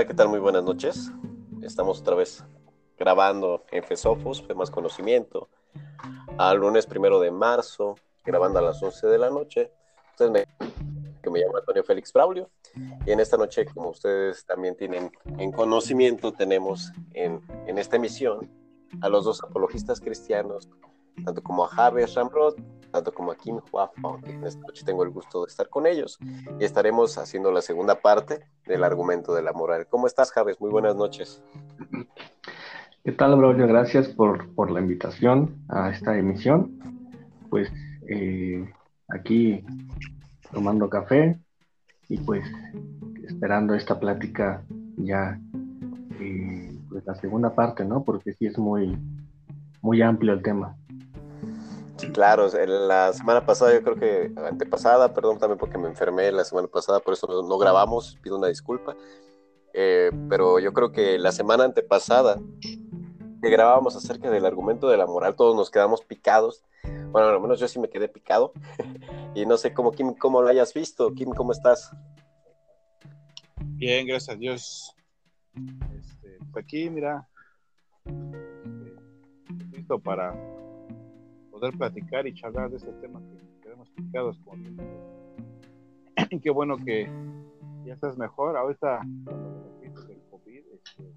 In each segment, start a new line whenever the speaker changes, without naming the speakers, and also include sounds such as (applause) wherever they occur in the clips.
Hola, ¿qué tal? Muy buenas noches. Estamos otra vez grabando en Fesofos, de Más Conocimiento, al lunes primero de marzo, grabando a las 11 de la noche. Ustedes me, que me llamo Antonio Félix Braulio, y en esta noche, como ustedes también tienen en conocimiento, tenemos en, en esta emisión a los dos apologistas cristianos, tanto como a Javier Ramrod, tanto como a Kim Hua Fong. Esta noche tengo el gusto de estar con ellos y estaremos haciendo la segunda parte del argumento de la moral. ¿Cómo estás, Javes? Muy buenas noches.
¿Qué tal, Braulio? Gracias por, por la invitación a esta emisión. Pues eh, aquí tomando café y pues esperando esta plática ya, eh, pues la segunda parte, ¿no? Porque sí es muy, muy amplio el tema.
Claro, la semana pasada, yo creo que antepasada, perdón también porque me enfermé la semana pasada, por eso no, grabamos, pido una disculpa. Eh, pero yo creo que la semana antepasada que grabábamos acerca del argumento de la moral, todos nos quedamos picados. Bueno, al menos yo sí me quedé picado. (laughs) y no sé cómo, Kim, cómo lo hayas visto. Kim, ¿cómo estás?
Bien, gracias a Dios. Este, pues aquí, mira, este, listo para poder platicar y charlar de este tema que quedamos picados con qué bueno que ya estás mejor ahorita del COVID este,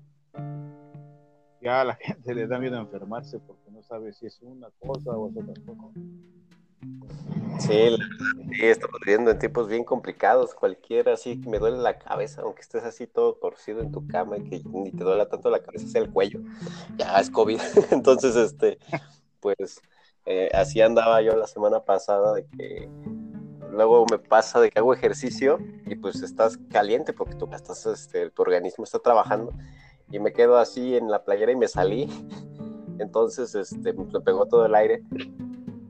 ya a la (laughs) gente le da miedo enfermarse porque no sabe si es una cosa o es otra cosa
Sí, sí, estamos viviendo en tiempos bien complicados. Cualquiera así me duele la cabeza, aunque estés así todo torcido en tu cama y que ni te duela tanto la cabeza, sea el cuello. Ya es COVID. (laughs) Entonces, este, pues eh, así andaba yo la semana pasada de que luego me pasa de que hago ejercicio y pues estás caliente porque tu, estás, este, tu organismo está trabajando y me quedo así en la playera y me salí. (laughs) Entonces este, me pegó todo el aire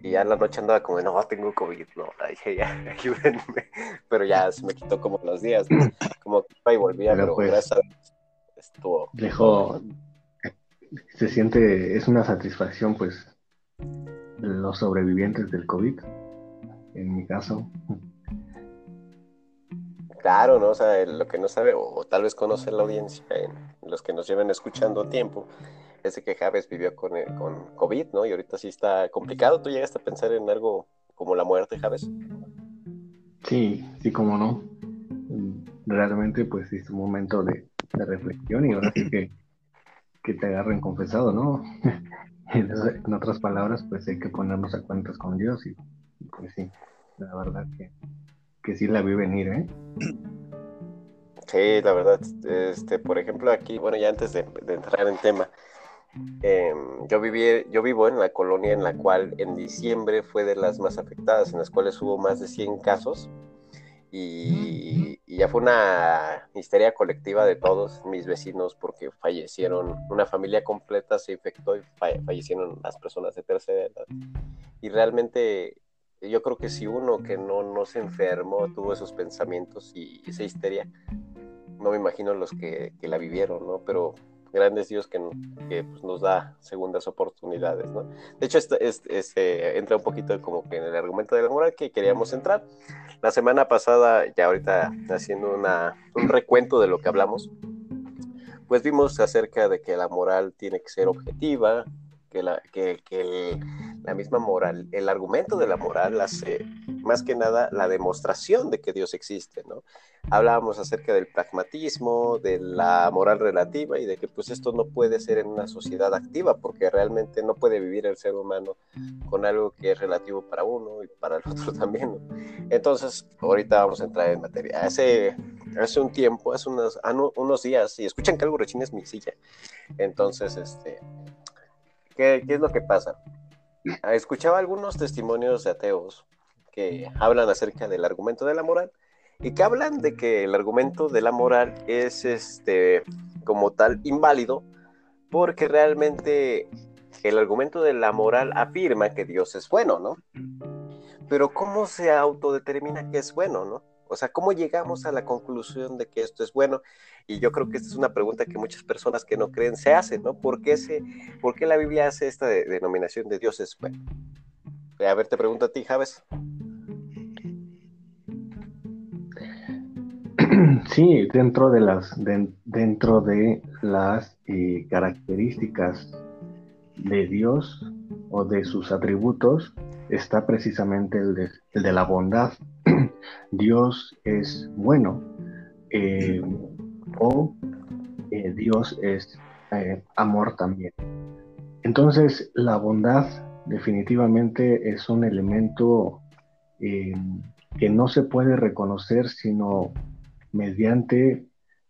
y ya en la noche andaba como, no, tengo COVID, no, (laughs) dije, ya, ayúdenme. Pero ya se me quitó como los días, como que iba y volvía, pero, pues, gracias
estuvo. Dejó, se siente, es una satisfacción pues los sobrevivientes del COVID, en mi caso.
Claro, ¿no? O sea, lo que no sabe, o, tal vez conoce la audiencia, los que nos lleven escuchando tiempo, es que Javes vivió con, con COVID, ¿no? Y ahorita sí está complicado. ¿Tú llegaste a pensar en algo como la muerte, Javes?
Sí, sí, como no. Realmente, pues, es un momento de, reflexión y ahora sí que, que te agarren confesado, ¿no? En otras palabras, pues hay que ponernos a cuentas con Dios y, pues sí, la verdad que, que sí la vi venir, ¿eh?
Sí, la verdad, este, por ejemplo, aquí, bueno, ya antes de, entrar en tema, em, yo, viví, yo vivo en la colonia en la cual en diciembre fue de las más afectadas, en las cuales hubo más de 100 casos y, ya fue una histeria colectiva de todos mis vecinos porque fallecieron, una familia completa se infectó y fallecieron las personas de tercera edad. Y realmente yo creo que si uno que no, no se enfermó tuvo esos pensamientos y esa histeria, no me imagino los que, que la vivieron, ¿no? Pero grandes Dios que, pues, nos da segundas oportunidades, ¿no? De hecho, este, este, entra un poquito como que en el argumento de la moral que queríamos entrar. La semana pasada, ya ahorita haciendo una, un recuento de lo que hablamos, pues vimos acerca de que la moral tiene que ser objetiva, que la, que, la misma moral, el argumento de la moral hace más que nada la demostración de que Dios existe, ¿no? Hablábamos acerca del pragmatismo, de la moral relativa y de que pues esto no puede ser en una sociedad activa porque realmente no puede vivir el ser humano con algo que es relativo para uno y para el (laughs) otro también, ¿no? Entonces, ahorita vamos a entrar en materia. Hace, hace un tiempo, hace unos, ah, unos días, y escuchan que algo rechina es mi silla. Entonces, este, ¿qué, ¿qué es lo que pasa? escuchaba algunos testimonios de ateos que hablan acerca del argumento de la moral y que hablan de que el argumento de la moral es este como tal inválido porque realmente el argumento de la moral afirma que Dios es bueno, ¿no? Pero ¿cómo se autodetermina que es bueno, ¿no? O sea, ¿cómo llegamos a la conclusión de que esto es bueno? Y yo creo que esta es una pregunta que muchas personas que no creen se hacen, ¿no? ¿Por qué, se, por qué la Biblia hace esta denominación de Dios es bueno? A ver, te pregunto a ti, Javes. (clears throat)
sí, dentro de las, dentro de las eh, características de Dios o de sus atributos está precisamente el de, la bondad. (clears throat) Dios es bueno eh, o eh, Dios es amor también. Entonces, la bondad definitivamente es un elemento que no se puede reconocer sino mediante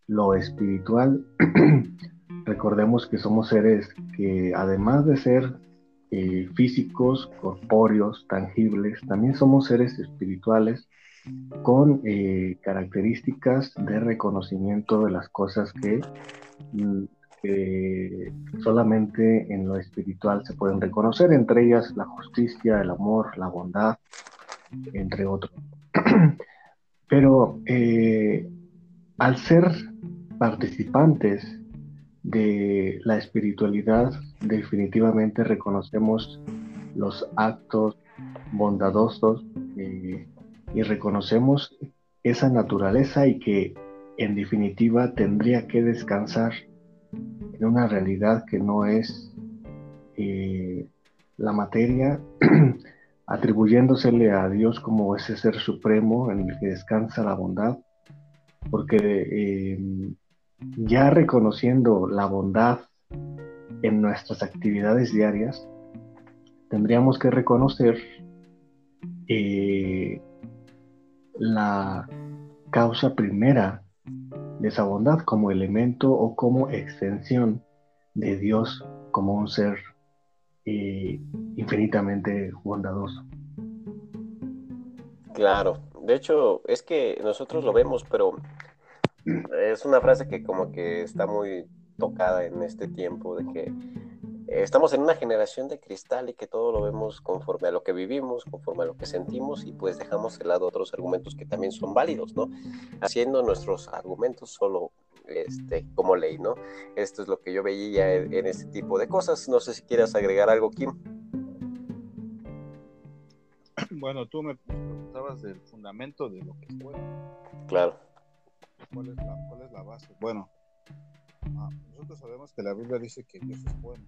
lo espiritual. (clears throat) Recordemos que somos seres que además de ser eh, físicos, corpóreos, tangibles, también somos seres espirituales con eh, características de reconocimiento de las cosas mm, que solamente en lo espiritual se pueden reconocer, entre ellas la justicia, el amor, la bondad, entre otros. (clears throat) Pero eh, al ser participantes de la espiritualidad, definitivamente reconocemos los actos bondadosos eh, y reconocemos esa naturaleza y que en definitiva tendría que descansar en una realidad que no es eh, la materia atribuyéndosele a Dios como ese ser supremo en el que descansa la bondad, porque eh, ya reconociendo la bondad en nuestras actividades diarias, tendríamos que reconocer eh, la causa primera de esa bondad como elemento o como extensión de Dios como un ser y infinitamente bondadoso.
Claro, de hecho es que nosotros lo vemos, pero es una frase que como que está muy tocada en este tiempo, de que estamos en una generación de cristal y que todo lo vemos conforme a lo que vivimos, conforme a lo que sentimos y pues dejamos de lado otros argumentos que también son válidos, ¿no? Haciendo nuestros argumentos solo este, como ley, ¿no? Esto es lo que yo veía en, en este tipo de cosas. No sé si quieras agregar algo, Kim.
Bueno, tú me preguntabas del fundamento de lo que es bueno.
Claro.
¿Cuál es la, cuál es la base? Bueno, ah, nosotros sabemos que la Biblia dice que Dios es bueno.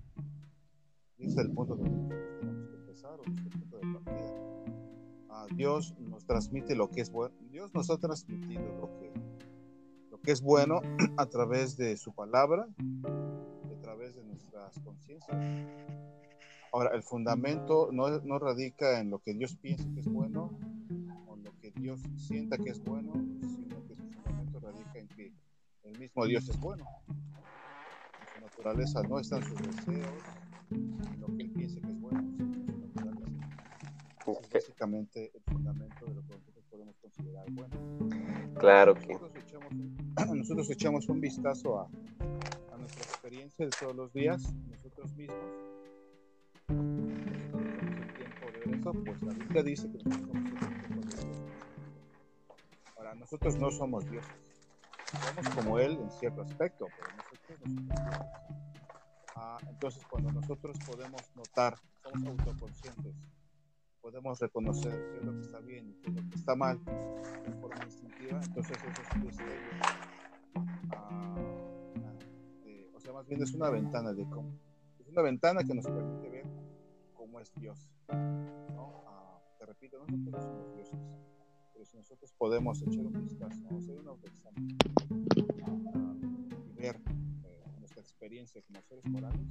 Y es el punto tenemos que empezar, o es el punto de partida. Ah, Dios nos transmite lo que es bueno. Dios nos ha transmitido lo que que es bueno (clears throat) a través de su palabra, a través de nuestras conciencias. Ahora, el fundamento no, no, radica en lo que Dios piensa que es bueno o lo que Dios sienta que es bueno, sino que su fundamento radica en que el mismo Dios es bueno. En su naturaleza no están sus deseos, en lo que Él piensa que es bueno, sino su naturaleza. Es básicamente el fundamento de lo que considerar bueno.
Claro que
nosotros echamos un (clears throat) vistazo a, nuestra experiencia de todos los días, nosotros mismos, tiempo de eso, pues la Biblia dice que nosotros somos el tiempo de Dios. Ahora, nosotros no somos dioses. Somos como Él en cierto aspecto, pero nosotros no somos dioses. Ah, entonces, cuando nosotros podemos notar, somos autoconscientes, podemos reconocer qué es lo que está bien y qué es lo que está mal de forma instintiva, entonces eso es, o sea, más bien es una ventana de cómo, es una ventana que nos permite ver cómo es Dios. ¿no? Ah, te repito, nosotros no somos dioses, pero si nosotros podemos echar un vistazo, hacer un autoexamen ah, y ver eh, nuestra experiencia como seres morales.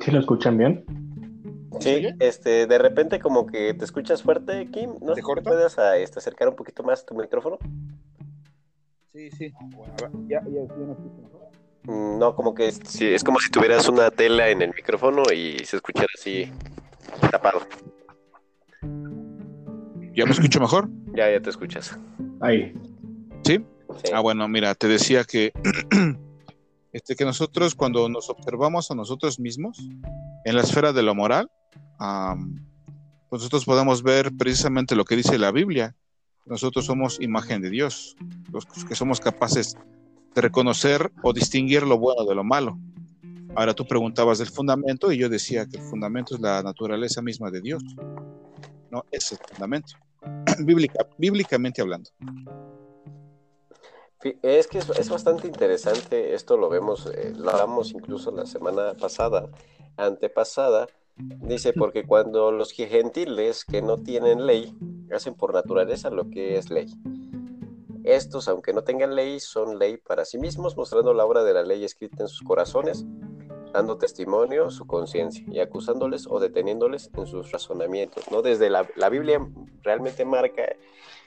¿Sí lo escuchan bien?
Sí, este, de repente como que te escuchas fuerte, Kim. ¿No ¿Te puedes a, este, acercar un poquito más tu micrófono?
Sí, sí. ya, ya,
mm, No, como que es, sí, es como si tuvieras una tela en el micrófono y se escuchara así tapado.
¿Ya me escucho mejor?
Ya, ya te escuchas.
Ahí.
¿Sí? Ah, bueno, mira, te decía que, (clears throat) este, que nosotros cuando nos observamos a nosotros mismos en la esfera de lo moral, pues nosotros podemos ver precisamente lo que dice la Biblia, nosotros somos imagen de Dios, los que somos capaces de reconocer o distinguir lo bueno de lo malo. Ahora tú preguntabas del fundamento y yo decía que el fundamento es la naturaleza misma de Dios. No, es el fundamento, (clears throat) bíblicamente hablando.
Es que es, bastante interesante, esto lo vemos, eh, lo hablamos incluso la semana pasada, antepasada, dice, porque cuando los gentiles que no tienen ley hacen por naturaleza lo que es ley. Estos, aunque no tengan ley, son ley para sí mismos, mostrando la obra de la ley escrita en sus corazones, dando testimonio su conciencia y acusándoles o deteniéndoles en sus razonamientos. ¿no? Desde la, la Biblia realmente marca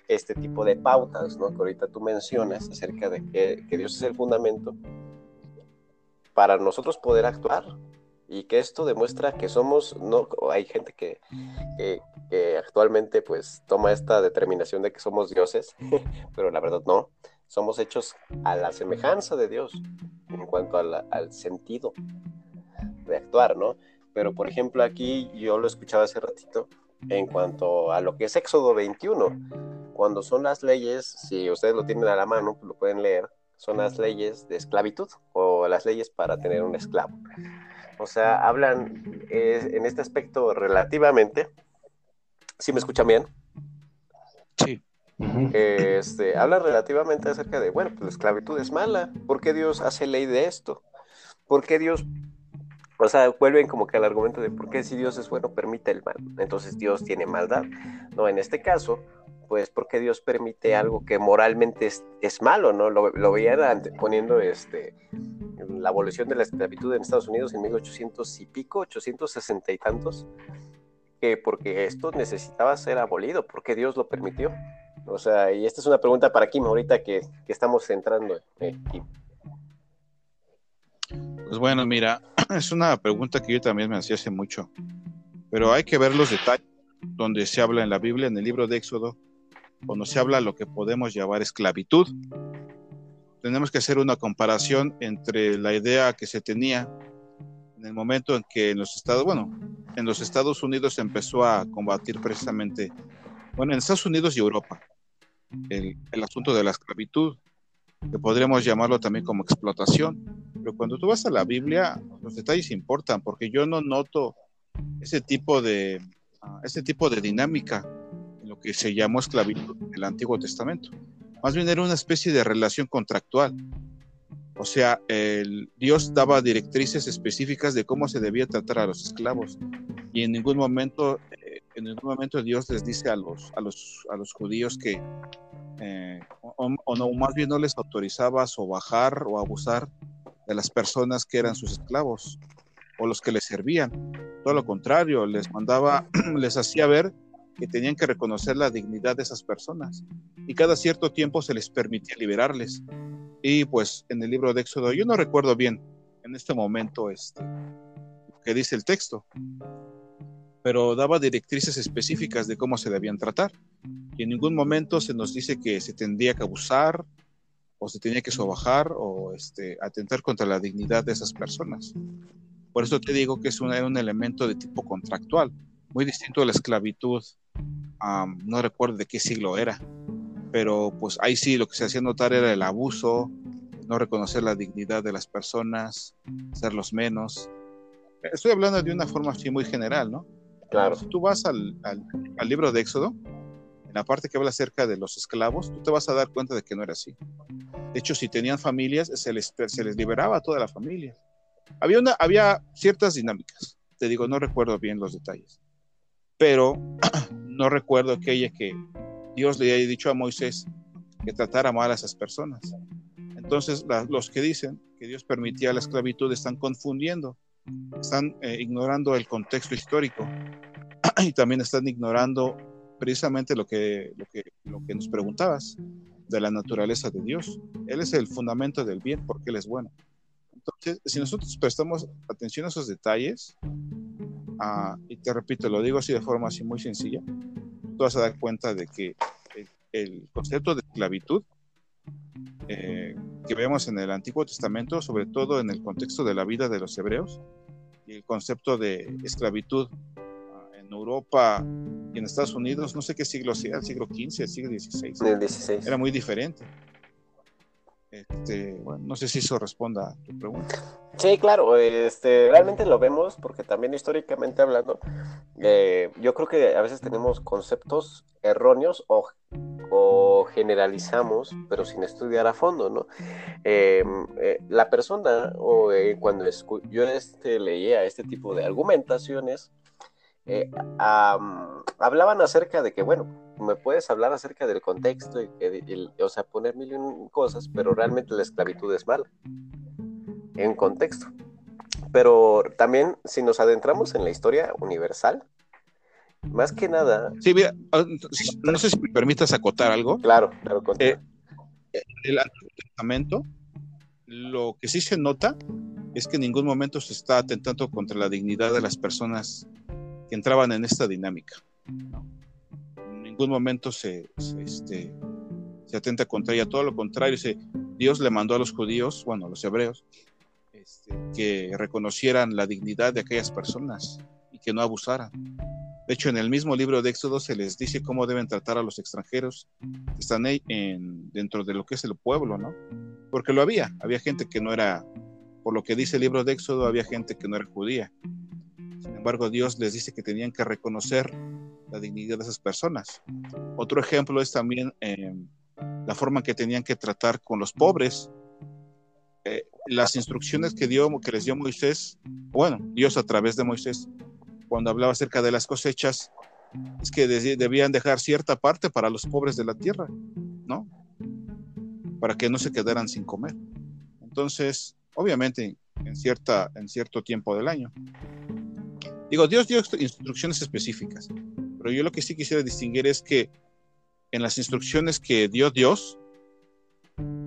este tipo de pautas, ¿no? Que ahorita tú mencionas acerca de que, Dios es el fundamento para nosotros poder actuar y que esto demuestra que somos, no, hay gente que, que, actualmente pues toma esta determinación de que somos dioses, (laughs) pero la verdad no, somos hechos a la semejanza de Dios en cuanto al sentido de actuar, ¿no? Pero por ejemplo aquí yo lo escuchaba hace ratito en cuanto a lo que es Éxodo 21 cuando son las leyes, si ustedes lo tienen a la mano, pues lo pueden leer, son las leyes de esclavitud o las leyes para tener un esclavo. O sea, hablan en este aspecto relativamente. ¿Sí me escuchan bien?
Sí.
Este, hablan relativamente acerca de, bueno, pues la esclavitud es mala. ¿Por qué Dios hace ley de esto? ¿Por qué Dios o sea, vuelven como que al argumento de por qué si Dios es bueno permite el mal. Entonces Dios tiene maldad. No, en este caso, pues porque Dios permite algo que moralmente es, malo, ¿no? Lo, lo veían poniendo este, la abolición de la esclavitud en Estados Unidos en 1800 y pico, 860 y tantos, que porque esto necesitaba ser abolido, porque Dios lo permitió. O sea, y esta es una pregunta para Kim ahorita que, que estamos entrando.
Pues bueno, mira, (clears throat) es una pregunta que yo también me hacía hace mucho, pero hay que ver los detalles donde se habla en la Biblia, en el libro de Éxodo, cuando se habla lo que podemos llamar esclavitud, tenemos que hacer una comparación entre la idea que se tenía en el momento en que en los Estados, bueno, en los Estados Unidos se empezó a combatir precisamente, bueno, en Estados Unidos y Europa, el, asunto de la esclavitud, que podríamos llamarlo también como explotación. Pero cuando tú vas a la Biblia, los detalles importan, porque yo no noto ese tipo de, uh, ese tipo de dinámica lo que se llamó esclavitud en el Antiguo Testamento. Más bien era una especie de relación contractual. O sea, Dios daba directrices específicas de cómo se debía tratar a los esclavos. Y en ningún momento, en ningún momento Dios les dice a los, a los, a los judíos que, eh, o, no, más bien no les autorizaba a sobajar o abusar de las personas que eran sus esclavos o los que les servían. Todo lo contrario, les mandaba, (clears throat) les hacía ver que tenían que reconocer la dignidad de esas personas y cada cierto tiempo se les permitía liberarles. Y pues en el libro de Éxodo, yo no recuerdo bien en este momento este, que dice el texto, pero daba directrices específicas de cómo se debían tratar. Y en ningún momento se nos dice que se tendría que abusar o se tenía que sobajar o este, atentar contra la dignidad de esas personas. Por eso te digo que es un, un elemento de tipo contractual, muy distinto a la esclavitud no recuerdo de qué siglo era, pero pues ahí sí lo que se hacía notar era el abuso, no reconocer la dignidad de las personas, hacerlos menos. Estoy hablando de una forma así muy general, ¿no?
Claro.
Si tú vas al, al, libro de Éxodo, en la parte que habla acerca de los esclavos, tú te vas a dar cuenta de que no era así. De hecho, si tenían familias, se les, se les liberaba a toda la familia. Había, una, había ciertas dinámicas, te digo, no recuerdo bien los detalles, pero (clears throat) no recuerdo aquella que Dios le haya dicho a Moisés que tratara mal a esas personas. Entonces, los que dicen que Dios permitía la esclavitud están confundiendo, están eh, ignorando el contexto histórico (clears throat) y también están ignorando precisamente lo que, lo, que, lo que nos preguntabas de la naturaleza de Dios. Él es el fundamento del bien porque Él es bueno. Entonces, si nosotros prestamos atención a esos detalles, uh, y te repito, lo digo así de forma así muy sencilla, tú vas a dar cuenta de que el, el concepto de esclavitud eh, que vemos en el Antiguo Testamento, sobre todo en el contexto de la vida de los hebreos, y el concepto de esclavitud uh, en Europa y en Estados Unidos, no sé qué siglo sea, el siglo XV, el siglo XVI,
el 16.
era muy diferente. Este, bueno, no sé si eso responda a tu pregunta.
Sí, claro, este, realmente lo vemos porque también históricamente hablando, eh, yo creo que a veces tenemos conceptos erróneos o, o generalizamos, pero sin estudiar a fondo, ¿no? Em, eh, la persona, o eh, cuando yo este, leía este tipo de argumentaciones, eh, hablaban acerca de que, bueno, me puedes hablar acerca del contexto, y, o sea, poner mil cosas, pero realmente la esclavitud es mala, en contexto. Pero también, si nos adentramos en la historia universal, más que nada.
Sí, mira, ah, no sé si me permitas acotar algo.
Claro, claro.
Eh, el Antiguo Testamento, lo que sí se nota es que en ningún momento se está atentando contra la dignidad de las personas que entraban en esta dinámica. En ningún momento se, este, se atenta contra ella, todo lo contrario, Dios le mandó a los judíos, bueno, a los hebreos, este, que reconocieran la dignidad de aquellas personas y que no abusaran. De hecho, en el mismo libro de Éxodo se les dice cómo deben tratar a los extranjeros que están en, dentro de lo que es el pueblo, ¿no? Porque lo había, había gente que no era, por lo que dice el libro de Éxodo, había gente que no era judía. Sin embargo, Dios les dice que tenían que reconocer la dignidad de esas personas. Otro ejemplo es también eh, la forma que tenían que tratar con los pobres. Eh, las instrucciones que, dio, que les dio Moisés, bueno, Dios a través de Moisés, cuando hablaba acerca de las cosechas, es que debían dejar cierta parte para los pobres de la tierra, ¿no? Para que no se quedaran sin comer. Entonces, obviamente, en, cierta, en cierto tiempo del año. Digo, Dios dio instrucciones específicas, pero yo lo que sí quisiera distinguir es que en las instrucciones que dio Dios,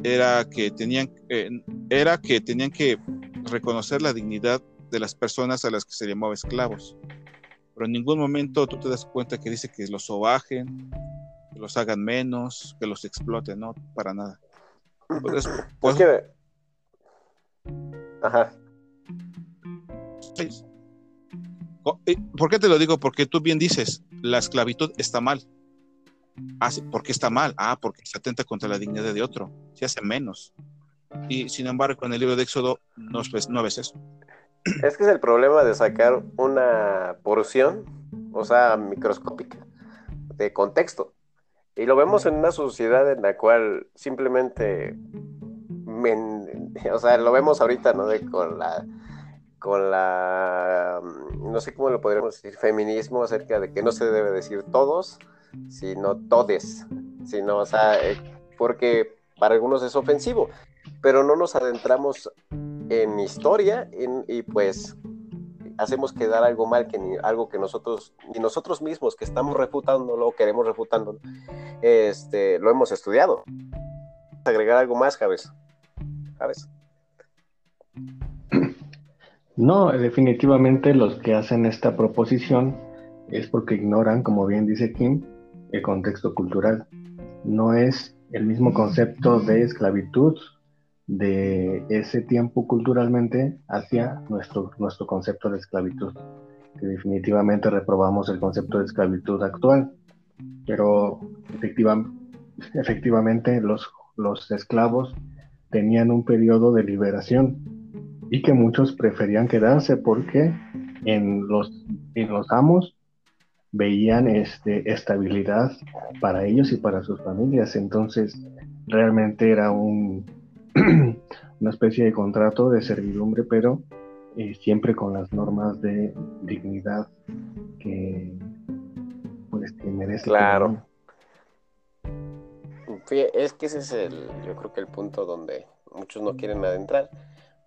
era que tenían, eh, era que, tenían que reconocer la dignidad de las personas a las que se llamaba esclavos. Pero en ningún momento tú te das cuenta que dice que los sobajen, que los hagan menos, que los exploten, no, para nada.
Pues, pues, Ajá.
¿Por qué te lo digo? Porque tú bien dices, la esclavitud está mal. Ah, ¿Por qué está mal? Ah, porque se atenta contra la dignidad de otro, se hace menos. Y sin embargo, en el libro de Éxodo no, no ves eso.
Es que es el problema de sacar una porción, o sea, microscópica, de contexto. Y lo vemos en una sociedad en la cual simplemente, o sea, lo vemos ahorita, ¿no? Con la, con la, no sé cómo lo podríamos decir, feminismo acerca de que no se debe decir todos, sino todes, sino, o sea, eh, porque para algunos es ofensivo, pero no nos adentramos en historia y pues hacemos quedar algo mal, que ni, algo que nosotros, ni nosotros mismos que estamos refutándolo, queremos refutándolo, este, lo hemos estudiado. Agregar algo más, Javes. ¿Sabes?
No, definitivamente los que hacen esta proposición es porque ignoran, como bien dice Kim, el contexto cultural. No es el mismo concepto de esclavitud de ese tiempo culturalmente hacia nuestro, nuestro concepto de esclavitud, que definitivamente reprobamos el concepto de esclavitud actual, pero efectivamente los, los esclavos tenían un periodo de liberación y que muchos preferían quedarse porque en los, en los amos veían este, estabilidad para ellos y para sus familias. Entonces, realmente era un, (clears throat) una especie de contrato de servidumbre, pero eh, siempre con las normas de dignidad que, pues, que merece.
Claro. Es que ese es el, yo creo que el punto donde muchos no quieren adentrar.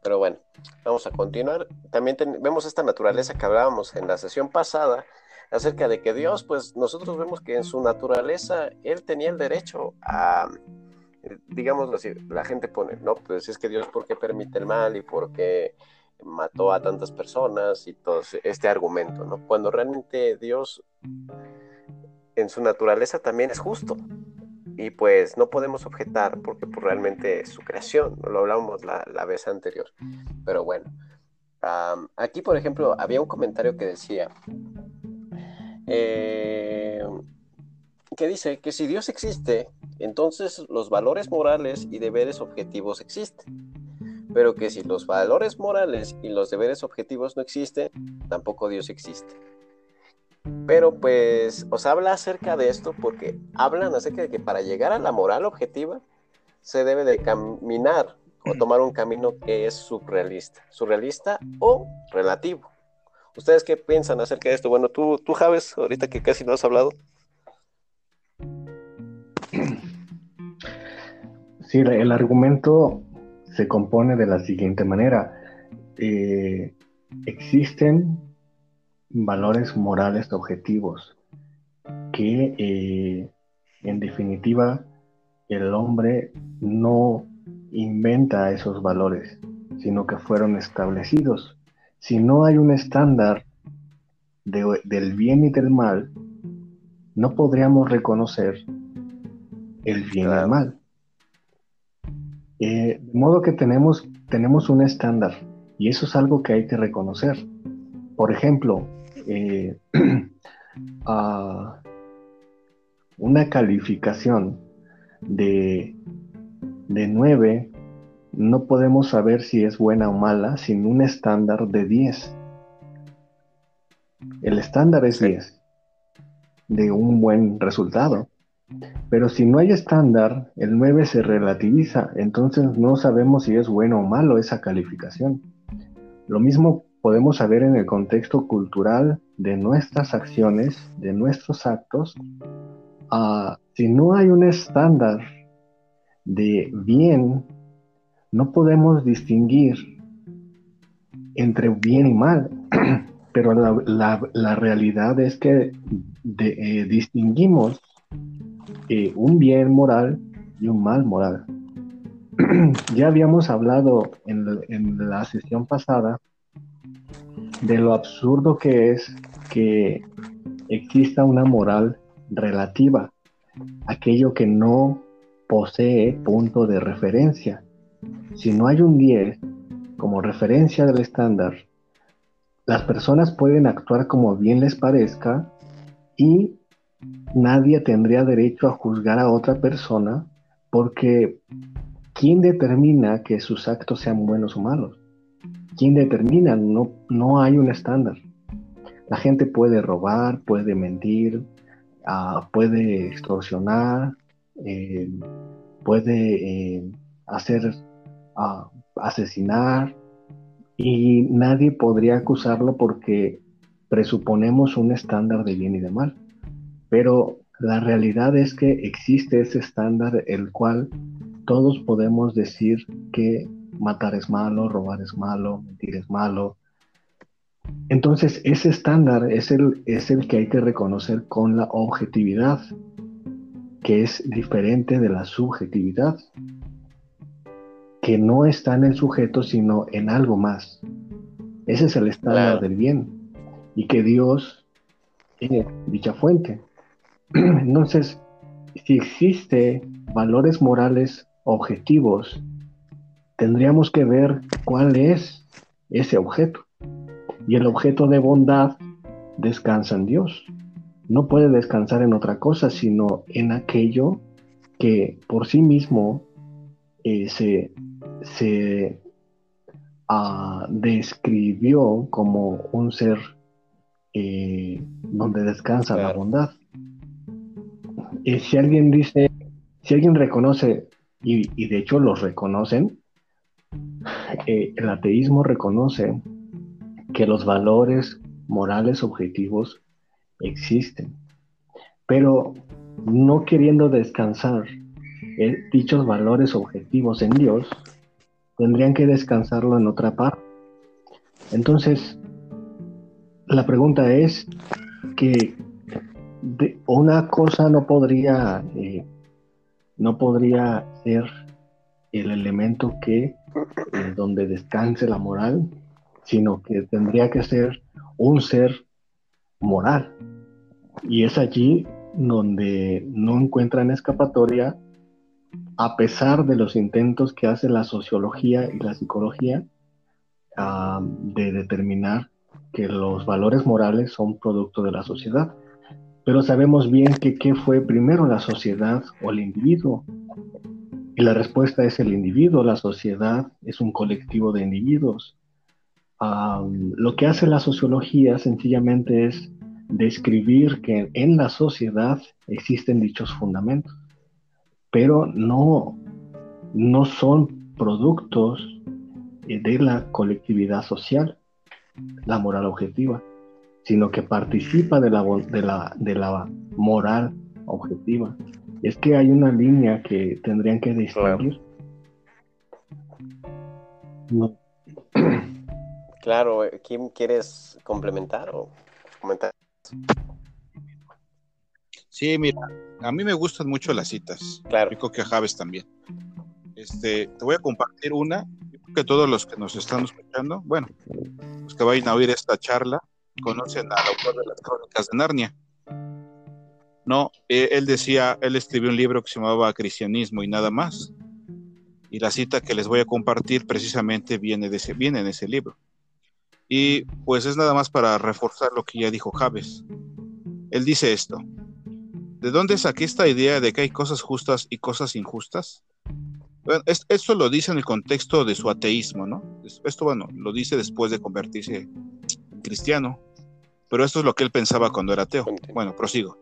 Pero bueno, vamos a continuar. También vemos esta naturaleza que hablábamos en la sesión pasada acerca de que Dios, pues nosotros vemos que en su naturaleza Él tenía el derecho a, digamos así, la gente pone, no, pues es que Dios, ¿por qué permite el mal y por qué mató a tantas personas y todo este argumento, ¿no? Cuando realmente Dios en su naturaleza también es justo y pues no podemos objetar porque pues, realmente es su creación, lo hablábamos la, vez anterior, pero bueno. aquí, por ejemplo, había un comentario que decía, eh, que dice que si Dios existe, entonces los valores morales y deberes objetivos existen. Pero que si los valores morales y los deberes objetivos no existen, tampoco Dios existe. Pero pues os habla acerca de esto porque hablan acerca de que para llegar a la moral objetiva se debe de caminar o tomar un camino que es surrealista, surrealista o relativo. ¿Ustedes qué piensan acerca de esto? Bueno, tú, tú Javes, ahorita que casi no has hablado.
Sí, el argumento se compone de la siguiente manera. Eh, existen valores morales objetivos que eh, en definitiva el hombre no inventa esos valores, sino que fueron establecidos. Si no hay un estándar del bien y del mal, no podríamos reconocer el bien y el mal. Eh, de modo que tenemos, tenemos un estándar y eso es algo que hay que reconocer. Por ejemplo, eh, (clears throat) una calificación de, de 9 no podemos saber si es buena o mala sin un estándar de 10. El estándar es 10 de un buen resultado. Pero si no hay estándar, el 9 se relativiza, entonces no sabemos si es bueno o malo esa calificación. Lo mismo podemos saber en el contexto cultural de nuestras acciones, de nuestros actos. Ah, si no hay un estándar de bien, no podemos distinguir entre bien y mal, (clears throat) pero la, realidad es que eh, distinguimos eh, un bien moral y un mal moral. (clears throat) ya habíamos hablado en, la sesión pasada de lo absurdo que es que exista una moral relativa, aquello que no posee punto de referencia. Si no hay un 10 como referencia del estándar, las personas pueden actuar como bien les parezca y nadie tendría derecho a juzgar a otra persona porque ¿quién determina que sus actos sean buenos o malos? ¿Quién determina? No, no hay un estándar. La gente puede robar, puede mentir, ah, puede extorsionar, eh, puede eh, hacer ah, asesinar y nadie podría acusarlo porque presuponemos un estándar de bien y de mal. Pero la realidad es que existe ese estándar el cual todos podemos decir que matar es malo, robar es malo, mentir es malo. Entonces ese estándar es el, es el que hay que reconocer con la objetividad, que es diferente de la subjetividad, que no está en el sujeto sino en algo más. Ese es el estándar del bien y que Dios es dicha fuente. (clears throat) Entonces, si existe valores morales objetivos, tendríamos que ver cuál es ese objeto. Y el objeto de bondad descansa en Dios. No puede descansar en otra cosa, sino en aquello que por sí mismo eh, se, ah, describió como un ser eh, donde descansa la bondad si alguien dice, si alguien reconoce, y, de hecho los reconocen, eh, el ateísmo reconoce que los valores morales objetivos existen, pero no queriendo descansar eh, dichos valores objetivos en Dios, tendrían que descansarlo en otra parte. Entonces, la pregunta es que una cosa no podría, eh, no podría ser el elemento que eh, donde descanse la moral, sino que tendría que ser un ser moral. Y es allí donde no encuentran escapatoria a pesar de los intentos que hace la sociología y la psicología ah, de determinar que los valores morales son producto de la sociedad. Pero sabemos bien que qué fue primero la sociedad o el individuo. Y la respuesta es el individuo. La sociedad es un colectivo de individuos. lo que hace la sociología sencillamente es describir que en la sociedad existen dichos fundamentos, pero no, no son productos de la colectividad social, la moral objetiva, sino que participa de la, de la, de la moral objetiva. Es que hay una línea que tendrían que distinguir. (clears throat)
Claro, Kim, ¿quieres complementar o comentar?
Sí, mira, a mí me gustan mucho las citas.
Claro.
Yo creo que a Javes también. Este, te voy a compartir una. Yo creo que todos los que nos están escuchando, bueno, los que vayan a oír esta charla, conocen al autor de las crónicas de Narnia. No, eh, él decía, él escribió un libro que se llamaba Cristianismo y nada más. Y la cita que les voy a compartir precisamente viene, de ese, viene en ese libro. Y pues es nada más para reforzar lo que ya dijo Javes. Él dice esto. ¿De dónde saqué esta idea de que hay cosas justas y cosas injustas? Bueno, esto lo dice en el contexto de su ateísmo, ¿no? Esto, bueno, lo dice después de convertirse en cristiano, pero esto es lo que él pensaba cuando era ateo. Bueno, prosigo.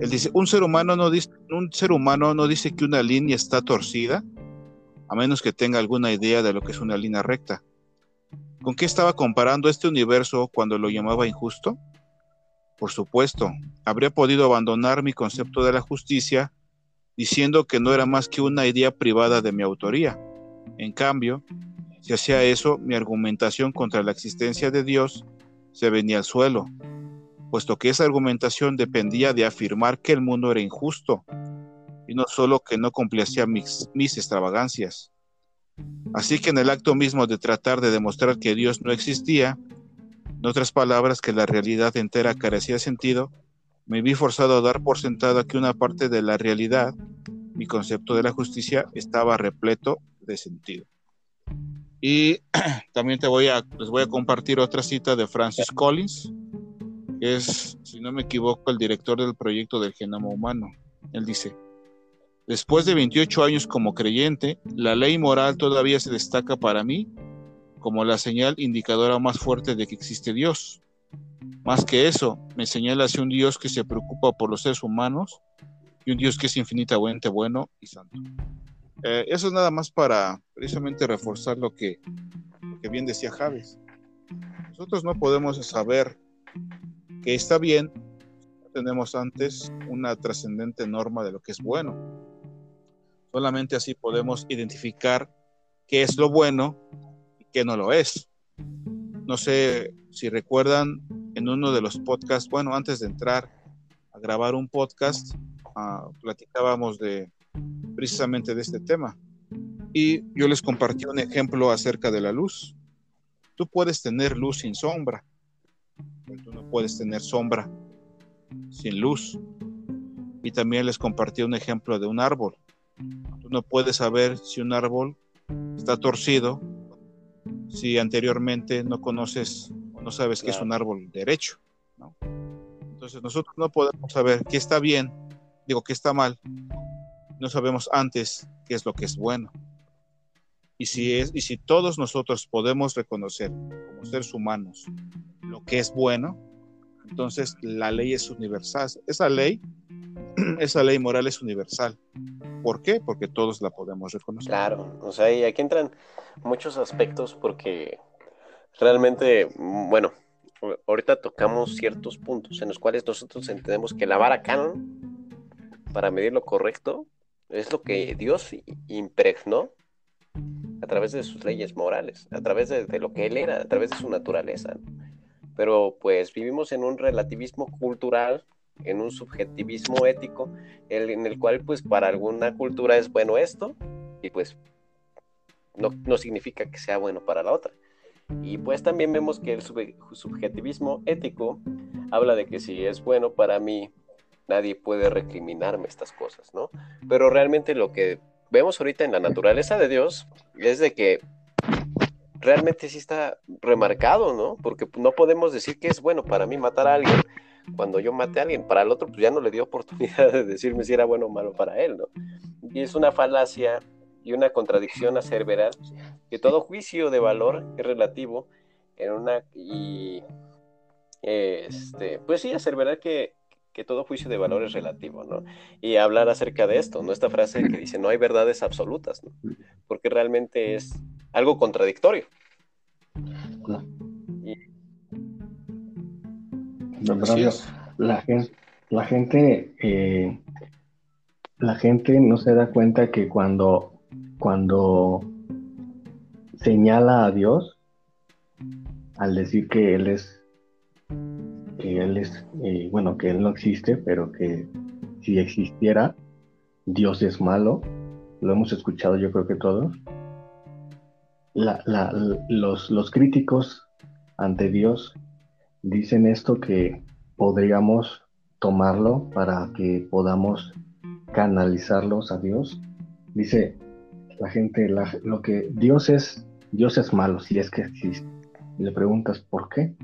Él dice, un ser humano no dice, un ser humano no dice que una línea está torcida, a menos que tenga alguna idea de lo que es una línea recta. ¿Con qué estaba comparando este universo cuando lo llamaba injusto? Por supuesto, habría podido abandonar mi concepto de la justicia diciendo que no era más que una idea privada de mi autoría. En cambio, si hacía eso, mi argumentación contra la existencia de Dios se venía al suelo, puesto que esa argumentación dependía de afirmar que el mundo era injusto, y no solo que no complacía mis, extravagancias. Así que en el acto mismo de tratar de demostrar que Dios no existía, en otras palabras, que la realidad entera carecía de sentido, me vi forzado a dar por sentado que una parte de la realidad, mi concepto de la justicia, estaba repleto de sentido. Y (clears throat) también te voy a, les voy a compartir otra cita de Francis Collins, que es, si no me equivoco, el director del proyecto del genoma humano. Él dice, después de 28 años como creyente, la ley moral todavía se destaca para mí como la señal indicadora más fuerte de que existe Dios. Más que eso, me señala hacia un Dios que se preocupa por los seres humanos y un Dios que es infinitamente bueno y santo. Eh, eso es nada más para precisamente reforzar lo que, bien decía Javes. Nosotros no podemos saber que está bien, tenemos antes una trascendente norma de lo que es bueno. Solamente así podemos identificar qué es lo bueno que no lo es. No sé si recuerdan en uno de los podcasts, bueno, antes de entrar a grabar un podcast, uh, platicábamos de precisamente de este tema. Y yo les compartí un ejemplo acerca de la luz. Tú puedes tener luz sin sombra, pero tú no puedes tener sombra sin luz. Y también les compartí un ejemplo de un árbol. Tú no puedes saber si un árbol está torcido si anteriormente no conoces o no sabes qué es un árbol derecho. ¿no? Entonces nosotros no podemos saber qué está bien, digo qué está mal, no sabemos antes qué es lo que es bueno. Y si, es, y si todos nosotros podemos reconocer como seres humanos lo que es bueno, entonces la ley es universal. Esa ley, (clears throat) esa ley moral es universal. ¿Por qué? Porque todos la podemos reconocer.
Claro, o sea, y aquí entran muchos aspectos porque realmente, bueno, ahorita tocamos ciertos puntos en los cuales nosotros entendemos que la vara canon para medir lo correcto es lo que Dios impregnó a través de sus leyes morales, a través de, de lo que Él era, a través de su naturaleza. Pero pues vivimos en un relativismo cultural en un subjetivismo ético en el cual pues para alguna cultura es bueno esto y pues no, no significa que sea bueno para la otra. Y pues también vemos que el subjetivismo ético habla de que si es bueno para mí, nadie puede recriminarme estas cosas, ¿no? Pero realmente lo que vemos ahorita en la naturaleza de Dios es de que realmente sí está remarcado, ¿no? Porque no podemos decir que es bueno para mí matar a alguien cuando yo mate a alguien, para el otro pues ya no le dio (laughs) oportunidad de decirme si era bueno o malo para él, ¿no? Y es una falacia y una contradicción a ser veraz, que todo juicio de valor es relativo en una y este, pues sí, hacer verdad que, que todo juicio de valor es relativo, ¿no? Y hablar acerca de esto, ¿no? Esta frase que dice, no hay verdades absolutas, ¿no? Porque realmente es algo contradictorio.
la gente, la gente, eh, la gente no se da cuenta que cuando, cuando señala a Dios, al decir que Él es, que Él es, eh, bueno, que Él no existe, pero que si existiera, Dios es malo, lo hemos escuchado yo creo que todos. los, los críticos ante Dios dicen esto que podríamos tomarlo para que podamos canalizarlos a Dios. Dice la gente, lo que Dios es, Dios es malo, si es que existe. le preguntas, ¿por qué?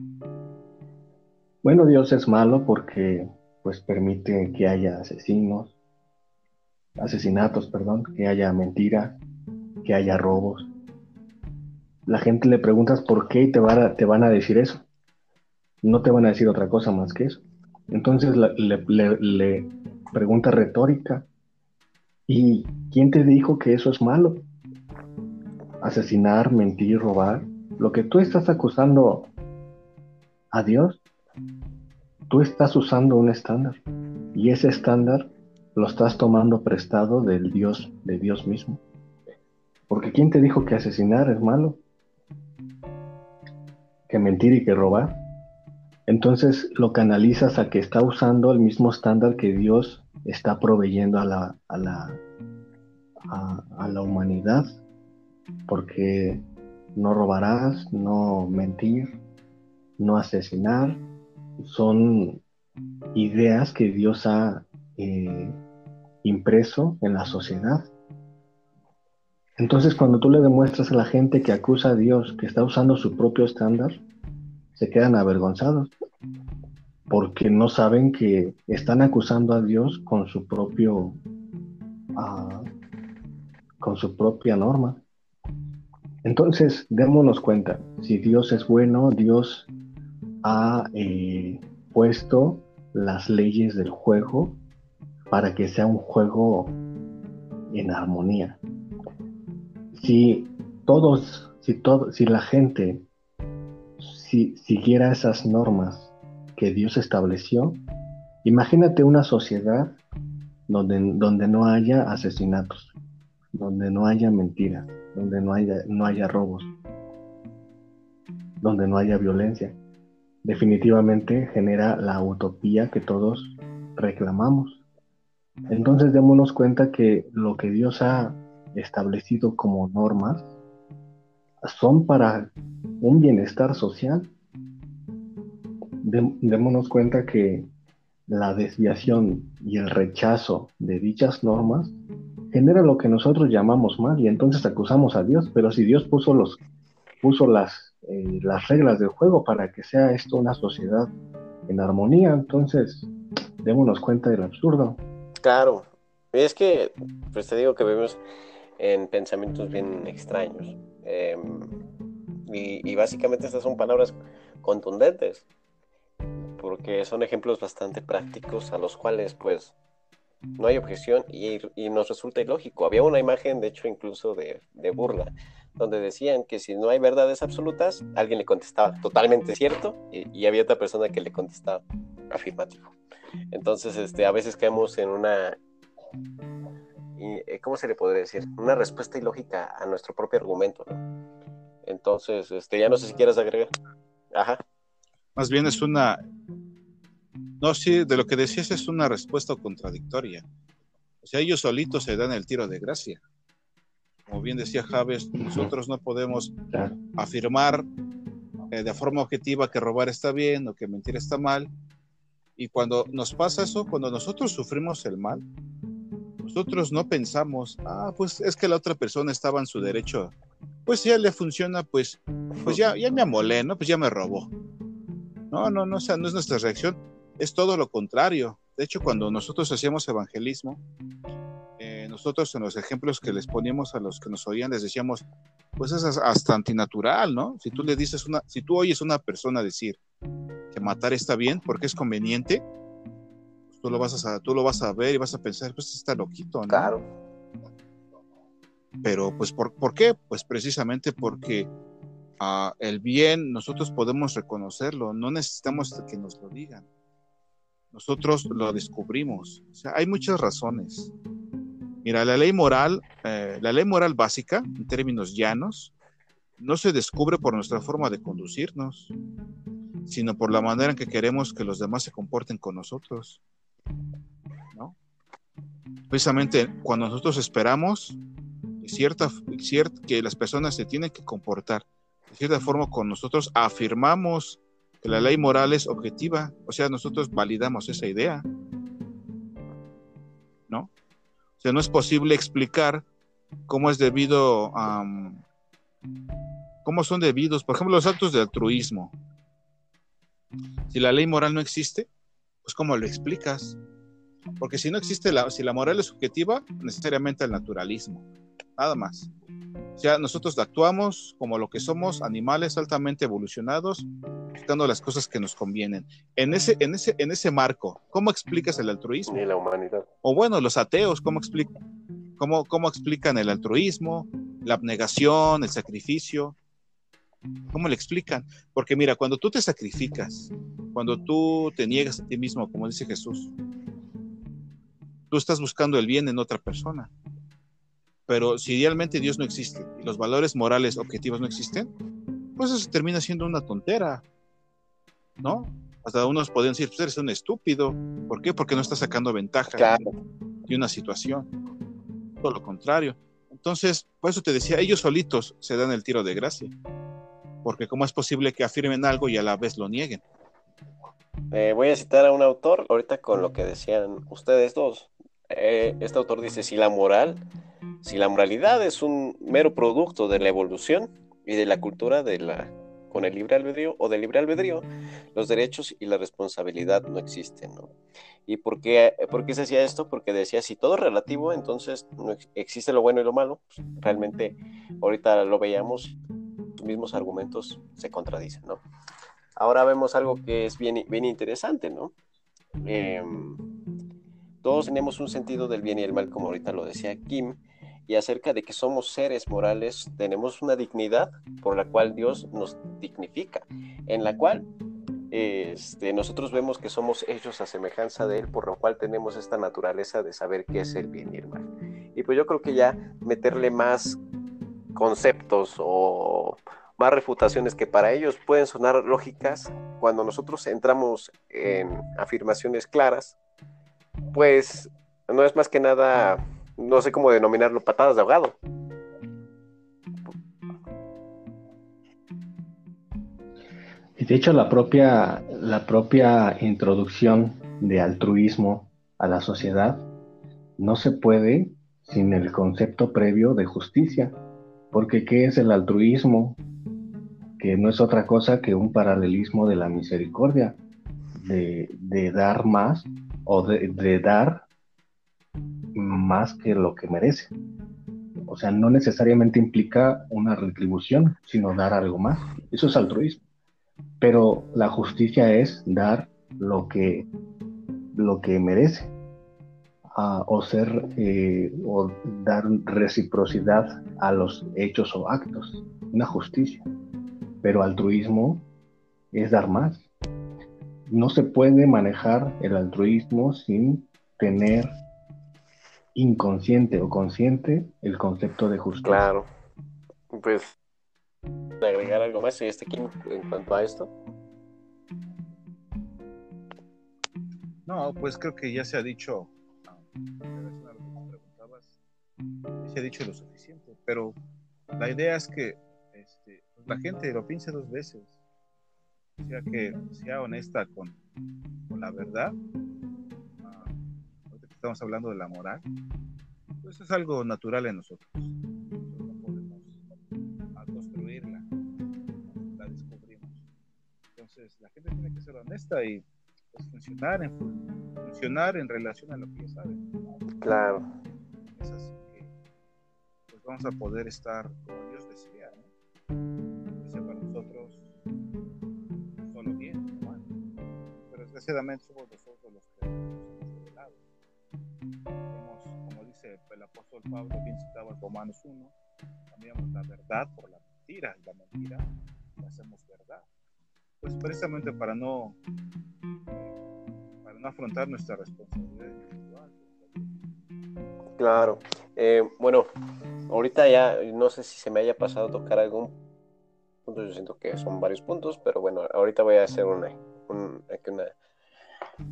Bueno, Dios es malo porque pues permite que haya asesinos, asesinatos, perdón, que haya mentira, que haya robos. La gente le preguntas por qué y te, te van a decir eso. No te van a decir otra cosa más que eso. Entonces le, pregunta retórica, ¿y quién te dijo que eso es malo? Asesinar, mentir, robar. Lo que tú estás acusando a Dios, tú estás usando un estándar. Y ese estándar lo estás tomando prestado del Dios, de Dios mismo. Porque ¿quién te dijo que asesinar es malo? Que mentir y que robar entonces lo canalizas a que está usando el mismo estándar que Dios está proveyendo a la, a la, humanidad, porque no robarás, no mentir, no asesinar, son ideas que Dios ha eh, impreso en la sociedad. Entonces cuando tú le demuestras a la gente que acusa a Dios que está usando su propio estándar, se quedan avergonzados porque no saben que están acusando a Dios con su propio ah, con su propia norma. Entonces, démonos cuenta, si Dios es bueno, Dios ha eh, puesto las leyes del juego para que sea un juego en armonía. Si todos, si todo, si la gente si siguiera esas normas que Dios estableció, imagínate una sociedad donde, donde no haya asesinatos, donde no haya mentiras, donde no haya, no haya robos, donde no haya violencia. Definitivamente genera la utopía que todos reclamamos. Entonces démonos cuenta que lo que Dios ha establecido como normas son para un bienestar social. démonos cuenta que la desviación y el rechazo de dichas normas genera lo que nosotros llamamos mal y entonces acusamos a Dios, pero si Dios puso los puso las eh, las reglas del juego para que sea esto una sociedad en armonía, entonces démonos cuenta del absurdo.
Claro, es que pues te digo que vemos en pensamientos bien extraños. Em, y, básicamente estas son palabras contundentes, porque son ejemplos bastante prácticos a los cuales pues no hay objeción y, nos resulta ilógico. Había una imagen, de hecho, incluso de, burla, donde decían que si no hay verdades absolutas, alguien le contestaba totalmente cierto y, había otra persona que le contestaba afirmativo. Entonces, este, a veces caemos en una, ¿cómo se le podría decir? Una respuesta ilógica a nuestro propio argumento. Entonces, este, ya no sé si quieres agregar. Ajá.
Más bien es una. No, sí, de lo que decías es una respuesta contradictoria. O sea, ellos solitos se dan el tiro de gracia. Como bien decía Javes, nosotros no podemos afirmar eh, de forma objetiva que robar está bien o que mentir está mal. Y cuando nos pasa eso, cuando nosotros sufrimos el mal, nosotros no pensamos, ah, pues es que la otra persona estaba en su derecho pues si ya le funciona, pues, pues ya, ya me amolé, ¿no? Pues ya me robó. No, no, no, o sea, no es nuestra reacción, es todo lo contrario. De hecho, cuando nosotros hacíamos evangelismo, nosotros en los ejemplos que les poníamos a los que nos oían, les decíamos, pues es hasta antinatural, ¿no? Si tú le dices una, si tú oyes a una persona decir que matar está bien porque es conveniente, pues tú lo vas a, tú lo vas a ver y vas a pensar, pues está loquito, ¿no?
Claro.
Pero, pues, ¿por, ¿por qué? Pues precisamente porque ah, el bien nosotros podemos reconocerlo, no necesitamos que nos lo digan. Nosotros lo descubrimos. O sea, hay muchas razones. Mira, la ley moral, eh, la ley moral básica, en términos llanos, no se descubre por nuestra forma de conducirnos, sino por la manera en que queremos que los demás se comporten con nosotros. ¿no? Precisamente cuando nosotros esperamos cierta, que las personas se tienen que comportar de cierta forma con nosotros, afirmamos que la ley moral es objetiva, o sea, nosotros validamos esa idea. No es posible explicar cómo es debido, a cómo son debidos, por ejemplo, los actos de altruismo. Si la ley moral no existe, pues ¿cómo lo explicas? Porque si no existe, la, si la moral es subjetiva, necesariamente el naturalismo, nada más. O sea, nosotros actuamos como lo que somos, animales altamente evolucionados, buscando las cosas que nos convienen. En ese, en ese, en ese marco, ¿cómo explicas el altruismo?
Y la humanidad.
O bueno, los ateos, ¿cómo explican? ¿Cómo, cómo explican el altruismo, la abnegación, el sacrificio? ¿Cómo le explican? Porque mira, cuando tú te sacrificas, cuando tú te niegas a ti mismo, como dice Jesús, tú estás buscando el bien en otra persona. Pero si realmente Dios no existe y los valores morales objetivos no existen, pues eso termina siendo una tontera, ¿no? Hasta unos podrían decir, pues eres un estúpido. ¿Por qué? Porque no estás sacando ventaja de una situación. Todo lo contrario. Entonces, por eso te decía, ellos solitos se dan el tiro de gracia. Porque ¿cómo es posible que afirmen algo y a la vez lo nieguen?
Eh, voy a citar a un autor, ahorita con lo que decían ustedes dos. Eh, este autor dice, si la moral si la moralidad es un mero producto de la evolución y de la cultura de la con el libre albedrío o del libre albedrío, los derechos y la responsabilidad no existen, ¿no? ¿Y por qué, por qué se hacía esto? Porque decía, si todo es relativo, entonces no existe lo bueno y lo malo. Pues, realmente, ahorita lo veíamos, los mismos argumentos se contradicen, ¿no? Ahora vemos algo que es bien, bien interesante, ¿no? Em, todos tenemos un sentido del bien y el mal, como ahorita lo decía Kim, y acerca de que somos seres morales, tenemos una dignidad por la cual Dios nos dignifica, en la cual este, nosotros vemos que somos hechos a semejanza de Él, por lo cual tenemos esta naturaleza de saber qué es el bien y el mal. Y pues yo creo que ya meterle más conceptos o más refutaciones que para ellos pueden sonar lógicas, cuando nosotros entramos en afirmaciones claras, pues no es más que nada no sé cómo denominarlo, patadas de ahogado.
Y de hecho la propia, la propia introducción de altruismo a la sociedad no se puede sin el concepto previo de justicia. Porque ¿qué es el altruismo? Que no es otra cosa que un paralelismo de la misericordia, de, dar más o de dar más que lo que merece. O sea, no necesariamente implica una retribución, sino dar algo más. Eso es altruismo. Pero la justicia es dar lo que, lo que merece. Ah, o ser eh, o dar reciprocidad a los hechos o actos, una justicia. Pero altruismo es dar más. No se puede manejar el altruismo sin tener inconsciente o consciente el concepto de justicia.
Claro. Pues, agregar algo más en este en cuanto a esto?
No, pues creo que ya se ha dicho, se ha dicho lo suficiente, pero la idea es que este, la gente lo piense dos veces, o sea que sea honesta con, con la verdad estamos hablando de la moral, pues es algo natural en nosotros. Nosotros no podemos ah, construirla, la descubrimos. Entonces, la gente tiene que ser honesta y pues, funcionar, en, funcionar en relación a lo que ya saben.
Claro.
Es así que pues vamos a poder estar como Dios desea. para nosotros solo bien, ¿no? pero desgraciadamente somos nosotros los que como dice el apóstol Pablo, bien citado en Romanos 1, cambiamos la verdad por la mentira y la mentira la hacemos verdad. Pues precisamente para no, para no afrontar nuestra responsabilidad individual.
Claro. Eh, bueno, ahorita ya no sé si se me haya pasado a tocar algún punto, yo siento que son varios puntos, pero bueno, ahorita voy a hacer una, una,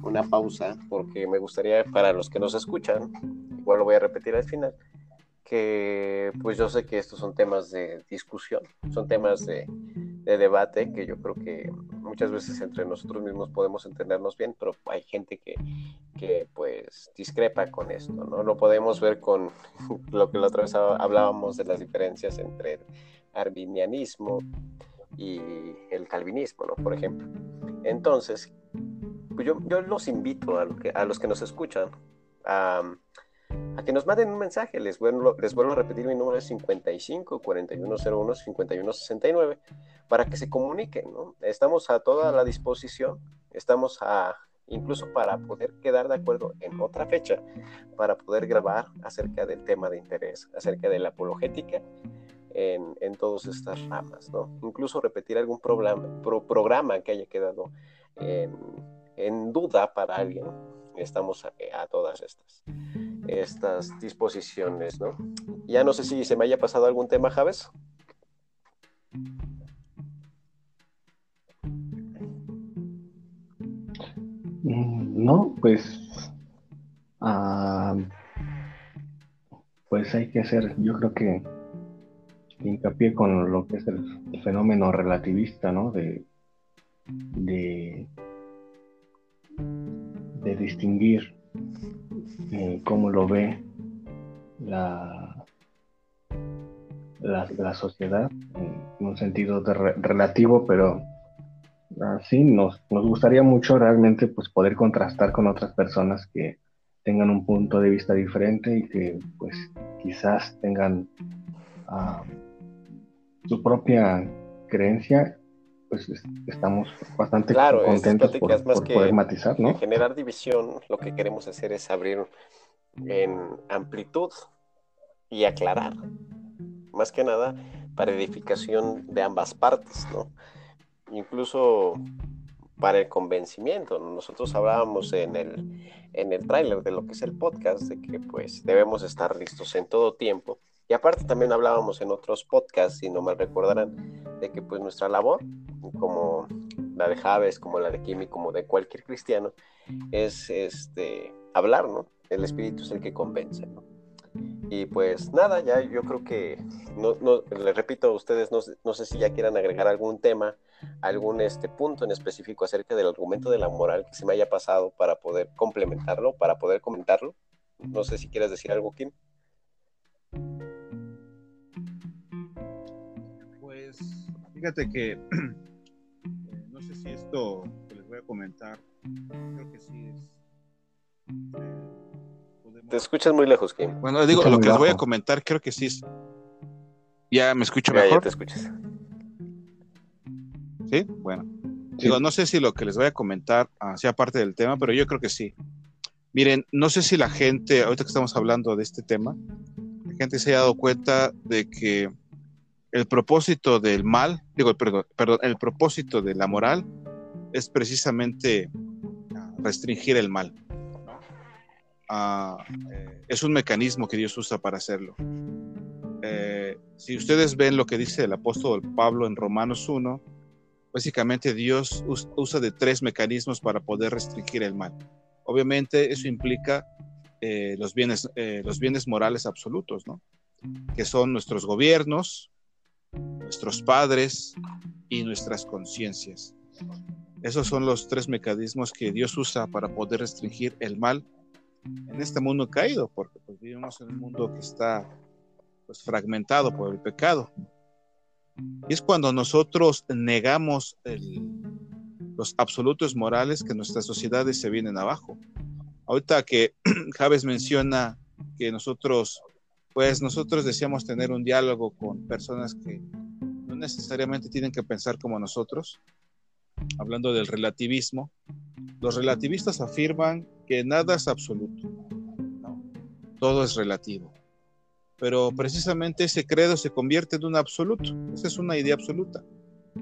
una pausa porque me gustaría para los que nos escuchan, igual lo voy a repetir al final, que pues yo sé que estos son temas de discusión, son temas de, de, debate que yo creo que muchas veces entre nosotros mismos podemos entendernos bien, pero hay gente que, que pues discrepa con esto, ¿no? Lo podemos ver con (laughs) lo que la otra vez hablábamos de las diferencias entre el arminianismo y el calvinismo, ¿no? Por ejemplo. Entonces, yo, yo los invito a, a los que nos escuchan a que nos manden un mensaje. Les vuelvo, les vuelvo a repetir, mi número es 55 4101 5169 para que se comuniquen. ¿no? Estamos a toda la disposición, estamos a incluso para poder quedar de acuerdo en otra fecha, para poder grabar acerca del tema de interés, acerca de la apologética en, en todas estas ramas, ¿no? Incluso repetir algún programa, programa que haya quedado en, en, duda para alguien. Estamos a, a todas estas estas disposiciones, ¿no? Ya no sé si se me haya pasado algún tema, Javes.
Mm, no, pues, ah, pues hay que hacer, yo creo que hincapié con lo que es el fenómeno relativista, ¿no? De, de, de distinguir eh, cómo lo ve la, la, sociedad en un sentido relativo, pero así nos, nos gustaría mucho realmente pues poder contrastar con otras personas que tengan un punto de vista diferente y que pues quizás tengan ah, su propia creencia pues estamos bastante contentos por, poder matizar, ¿no?
Generar división, lo que queremos hacer es abrir en amplitud y aclarar, más que nada para edificación de ambas partes, ¿no? Incluso para el convencimiento. Nosotros hablábamos en el, en el tráiler de lo que es el podcast, de que pues debemos estar listos en todo tiempo. Y aparte también hablábamos en otros podcasts, si no mal recordarán, de que pues nuestra labor como la de Javes, como la de Kimi, como de cualquier cristiano, es este, hablar, ¿no? El Espíritu es el que convence, ¿no? Y pues nada, ya yo creo que, no, no, les repito a ustedes, no, no, sé si ya quieran agregar algún tema, algún este punto en específico acerca del argumento de la moral que se me haya pasado para poder complementarlo, para poder comentarlo. No sé si quieres decir algo, Kim.
Pues fíjate que (clears throat) si esto que les voy a comentar, creo que sí es.
Eh, Te escuchas muy lejos, Kim.
Bueno, digo, lo que les voy a comentar, creo que sí es. ¿Ya me escucho mejor?
Ya te escuchas.
¿Sí? Bueno. Digo, no sé si lo que les voy a comentar ah, sea parte del tema, pero yo creo que sí. Miren, no sé si la gente, ahorita que estamos hablando de este tema, la gente se ha dado cuenta de que el propósito del mal, digo, perdón, perdón, el propósito de la moral es precisamente restringir el mal. Ah, es un mecanismo que Dios usa para hacerlo. Eh, si ustedes ven lo que dice el apóstol Pablo en Romanos 1, básicamente Dios usa de tres mecanismos para poder restringir el mal. Obviamente eso implica eh, los, bienes, eh, los bienes morales absolutos, ¿no? que son nuestros gobiernos, nuestros padres y nuestras conciencias. Esos son los tres mecanismos que Dios usa para poder restringir el mal en este mundo caído, porque pues, vivimos en un mundo que está pues, fragmentado por el pecado. Y es cuando nosotros negamos los absolutos morales que nuestras sociedades se vienen abajo. Ahorita que (clears throat) Javes menciona que nosotros pues nosotros deseamos tener un diálogo con personas que no necesariamente tienen que pensar como nosotros, hablando del relativismo, los relativistas afirman que nada es absoluto, todo es relativo. Pero precisamente ese credo se convierte en un absoluto, esa es una idea absoluta.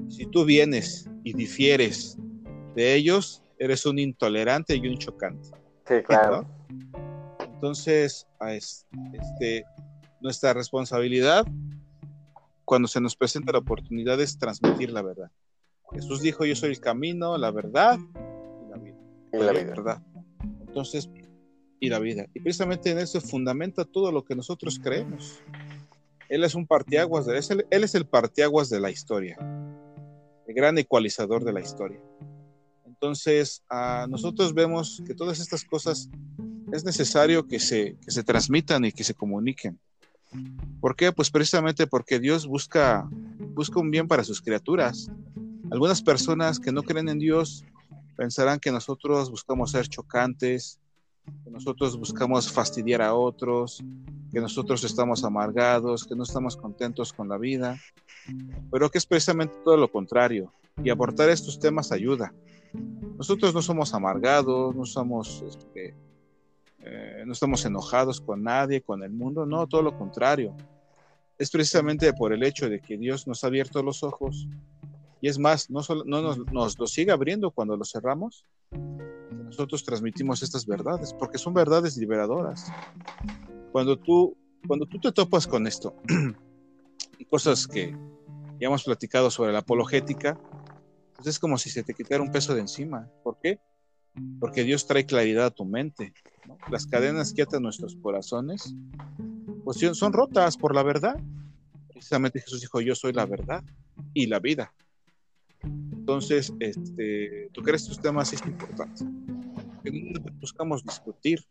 Si tú vienes y difieres de ellos, eres un intolerante y un chocante.
Sí, claro.
Entonces, este, nuestra responsabilidad cuando se nos presenta la oportunidad es transmitir la verdad. Jesús dijo, yo soy el camino, la verdad y la vida.
Y la vida.
¿verdad? Entonces, y la vida. Y precisamente en eso fundamenta todo lo que nosotros creemos. Él es un partiaguas, de, él, él es el partiaguas de la historia, el gran ecualizador de la historia. Entonces, a nosotros vemos que todas estas cosas es necesario que se, que se transmitan y que se comuniquen. ¿Por qué? Pues precisamente porque Dios busca, busca un bien para sus criaturas. Algunas personas que no creen en Dios pensarán que nosotros buscamos ser chocantes, que nosotros buscamos fastidiar a otros, que nosotros estamos amargados, que no estamos contentos con la vida, pero que es precisamente todo lo contrario. Y aportar estos temas ayuda. Nosotros no somos amargados, no somos, este, eh, no estamos enojados con nadie, con el mundo, no, todo lo contrario. Es precisamente por el hecho de que Dios nos ha abierto los ojos y es más, no, no nos, nos lo sigue abriendo cuando lo cerramos, nosotros transmitimos estas verdades, porque son verdades liberadoras. Cuando tú, cuando tú te topas con esto, (clears throat) cosas que ya hemos platicado sobre la apologética, pues es como si se te quitara un peso de encima. ¿Por qué? Porque Dios trae claridad a tu mente. Las cadenas que atan nuestros corazones, pues son rotas por la verdad. Precisamente Jesús dijo, yo soy la verdad y la vida. Entonces, este, tocar estos temas es importante. buscamos discutir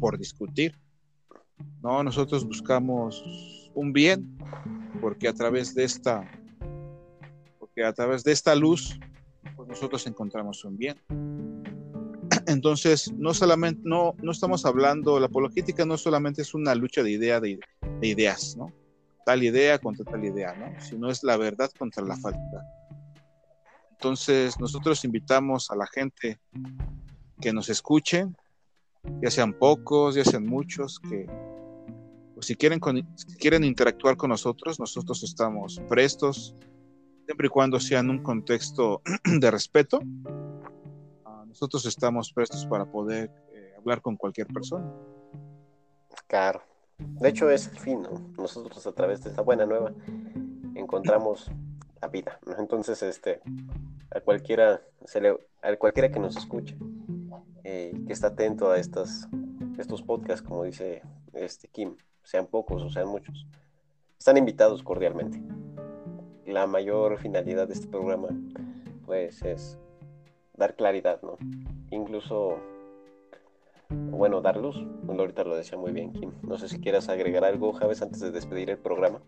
por discutir. No, nosotros buscamos un bien, porque a través de esta, porque a través de esta luz, pues nosotros encontramos un bien. Entonces, no solamente, no, no estamos hablando, la apologética no solamente es una lucha de idea de, de ideas, ¿no? Tal idea contra tal idea, ¿no? Sino es la verdad contra la falta entonces, nosotros invitamos a la gente que nos escuchen, ya sean pocos, ya sean muchos, que pues, si, quieren quieren interactuar con nosotros, nosotros estamos prestos, siempre y cuando sea en un contexto (clears throat) de respeto. Nosotros estamos prestos para poder eh, hablar con cualquier persona.
Claro. De hecho, es el fin, ¿no? Nosotros a través de esta buena nueva encontramos la vida, Entonces, este, a cualquiera, se le, a cualquiera que nos escuche, eh, que está atento a estas, estos podcasts, como dice este Kim, sean pocos o sean muchos, están invitados cordialmente. La mayor finalidad de este programa, pues, es dar claridad, ¿no? Incluso, bueno, dar luz. Ahorita lo decía muy bien, Kim. No sé si quieras agregar algo, Javes, antes de despedir el programa.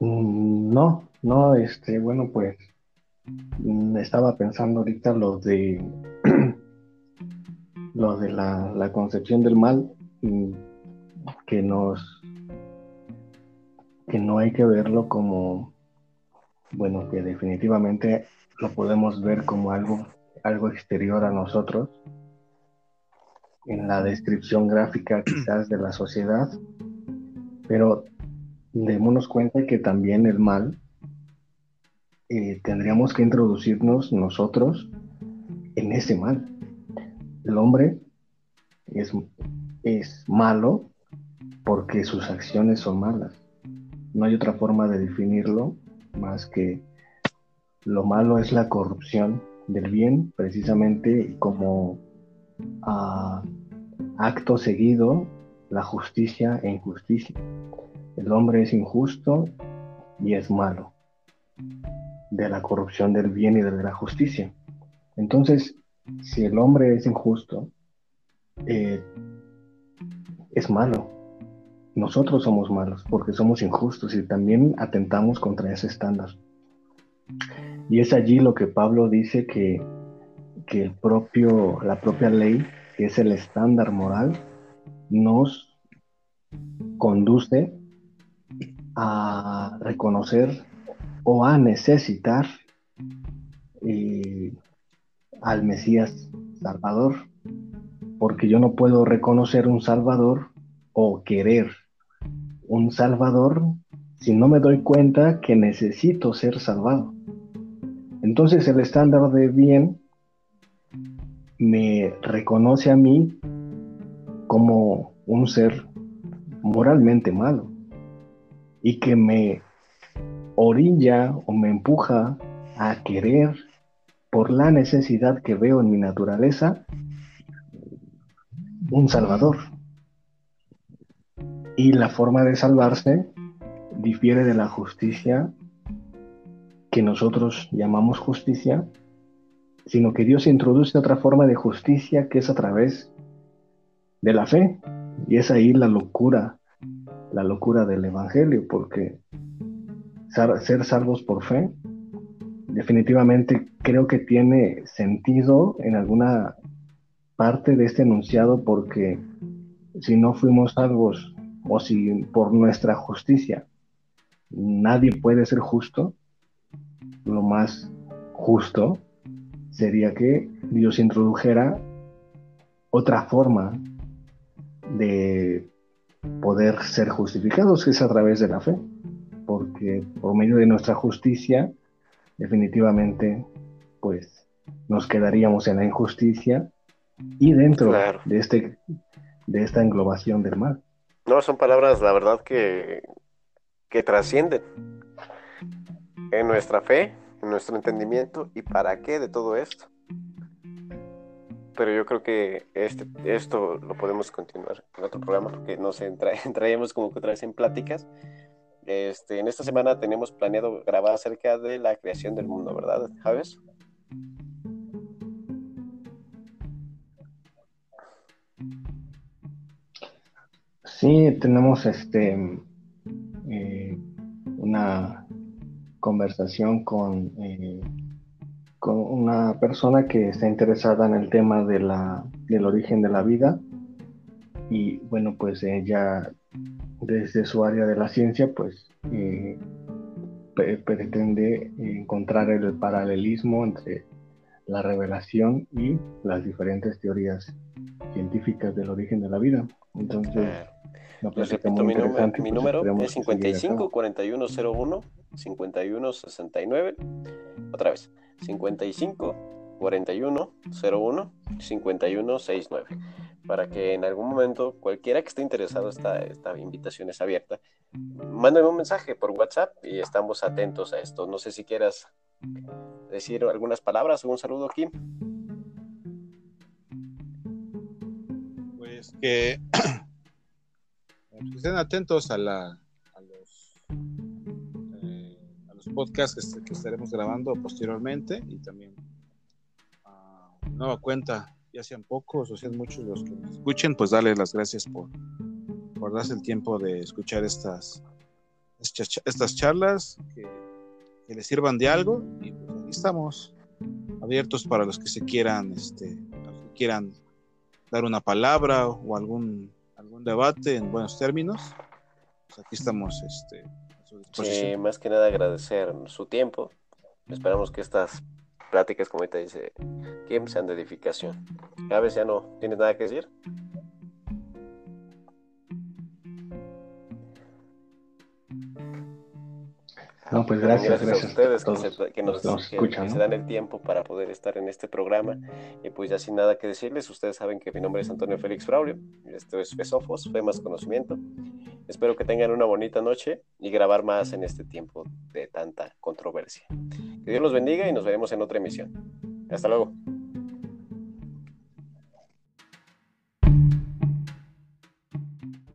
No, no, este, bueno, pues mm, estaba pensando ahorita lo de (clears throat) lo de la, concepción del mal mm, que nos que no hay que verlo como bueno que definitivamente lo podemos ver como algo algo exterior a nosotros en la descripción gráfica quizás de la sociedad pero démonos cuenta que también el mal eh, tendríamos que introducirnos nosotros en ese mal. El hombre es, es malo porque sus acciones son malas. No hay otra forma de definirlo más que lo malo es la corrupción del bien, precisamente como ah, acto seguido la justicia e injusticia. El hombre es injusto y es malo, de la corrupción del bien y de la justicia. Entonces, si el hombre es injusto, eh, es malo. Nosotros somos malos porque somos injustos y también atentamos contra ese estándar. Y es allí lo que Pablo dice que, que el propio, la propia ley, que es el estándar moral, nos conduce a reconocer o a necesitar eh, al Mesías Salvador, porque yo no puedo reconocer un Salvador o querer un Salvador si no me doy cuenta que necesito ser salvado. Entonces el estándar de bien me reconoce a mí como un ser moralmente malo y que me orilla o me empuja a querer por la necesidad que veo en mi naturaleza un salvador. Y la forma de salvarse difiere de la justicia que nosotros llamamos justicia, sino que Dios introduce otra forma de justicia que es a través de la fe. Y es ahí la locura, la locura del Evangelio, porque ser salvos por fe definitivamente creo que tiene sentido en alguna parte de este enunciado porque si no fuimos salvos o si por nuestra justicia nadie puede ser justo, lo más justo sería que Dios introdujera otra forma de poder ser justificados, que es a través de la fe, porque por medio de nuestra justicia, definitivamente, pues nos quedaríamos en la injusticia y dentro de, este, de esta englobación del mal.
No, son palabras, la verdad, que que trascienden en nuestra fe, en nuestro entendimiento y para qué de todo esto. Pero yo creo que este, esto lo podemos continuar en otro programa porque nos entra, (laughs) entraríamos como que otra vez en pláticas. Este, en esta semana tenemos planeado grabar acerca de la creación del mundo, ¿verdad, Javes?
Sí, tenemos este eh, una conversación con, eh, con una persona que está interesada en el tema de la, del origen de la vida y bueno pues ella desde su área de la ciencia pues eh, pretende encontrar el paralelismo entre la revelación y las diferentes teorías científicas del origen de la vida. Entonces,
les repito, mi, mi número es 55 4101 5169. Otra vez, 55 4101 5169. Para que en algún momento, cualquiera que esté interesado, esta, esta invitación es abierta, mándame un mensaje por WhatsApp y estamos atentos a esto. No sé si quieras decir algunas palabras, un saludo, Kim.
Pues que (clears throat) estén atentos a, la, a, los, eh, a los podcasts que, estaremos grabando posteriormente y también a nueva cuenta, ya sean pocos o sean muchos los que nos escuchen, pues darles las gracias por, por darse el tiempo de escuchar estas, estas charlas que, les sirvan de algo y pues aquí estamos abiertos para los que se quieran, este, quieran dar una palabra o algún algún debate en buenos términos, pues aquí estamos este, a
su disposición. más que nada agradecer su tiempo. Esperamos que estas pláticas, como ahorita dice Kim, sean de edificación. Veces ya no tienes nada que decir.
No, pues gracias,
gracias, a ustedes que, nos, se dan el tiempo para poder estar en este programa. Y pues ya sin nada que decirles, ustedes saben que mi nombre es Antonio Félix Braulio, esto es Fesofos, Fe más Conocimiento. Espero que tengan una bonita noche y grabar más en este tiempo de tanta controversia. Que Dios los bendiga y nos veremos en otra emisión. Hasta luego.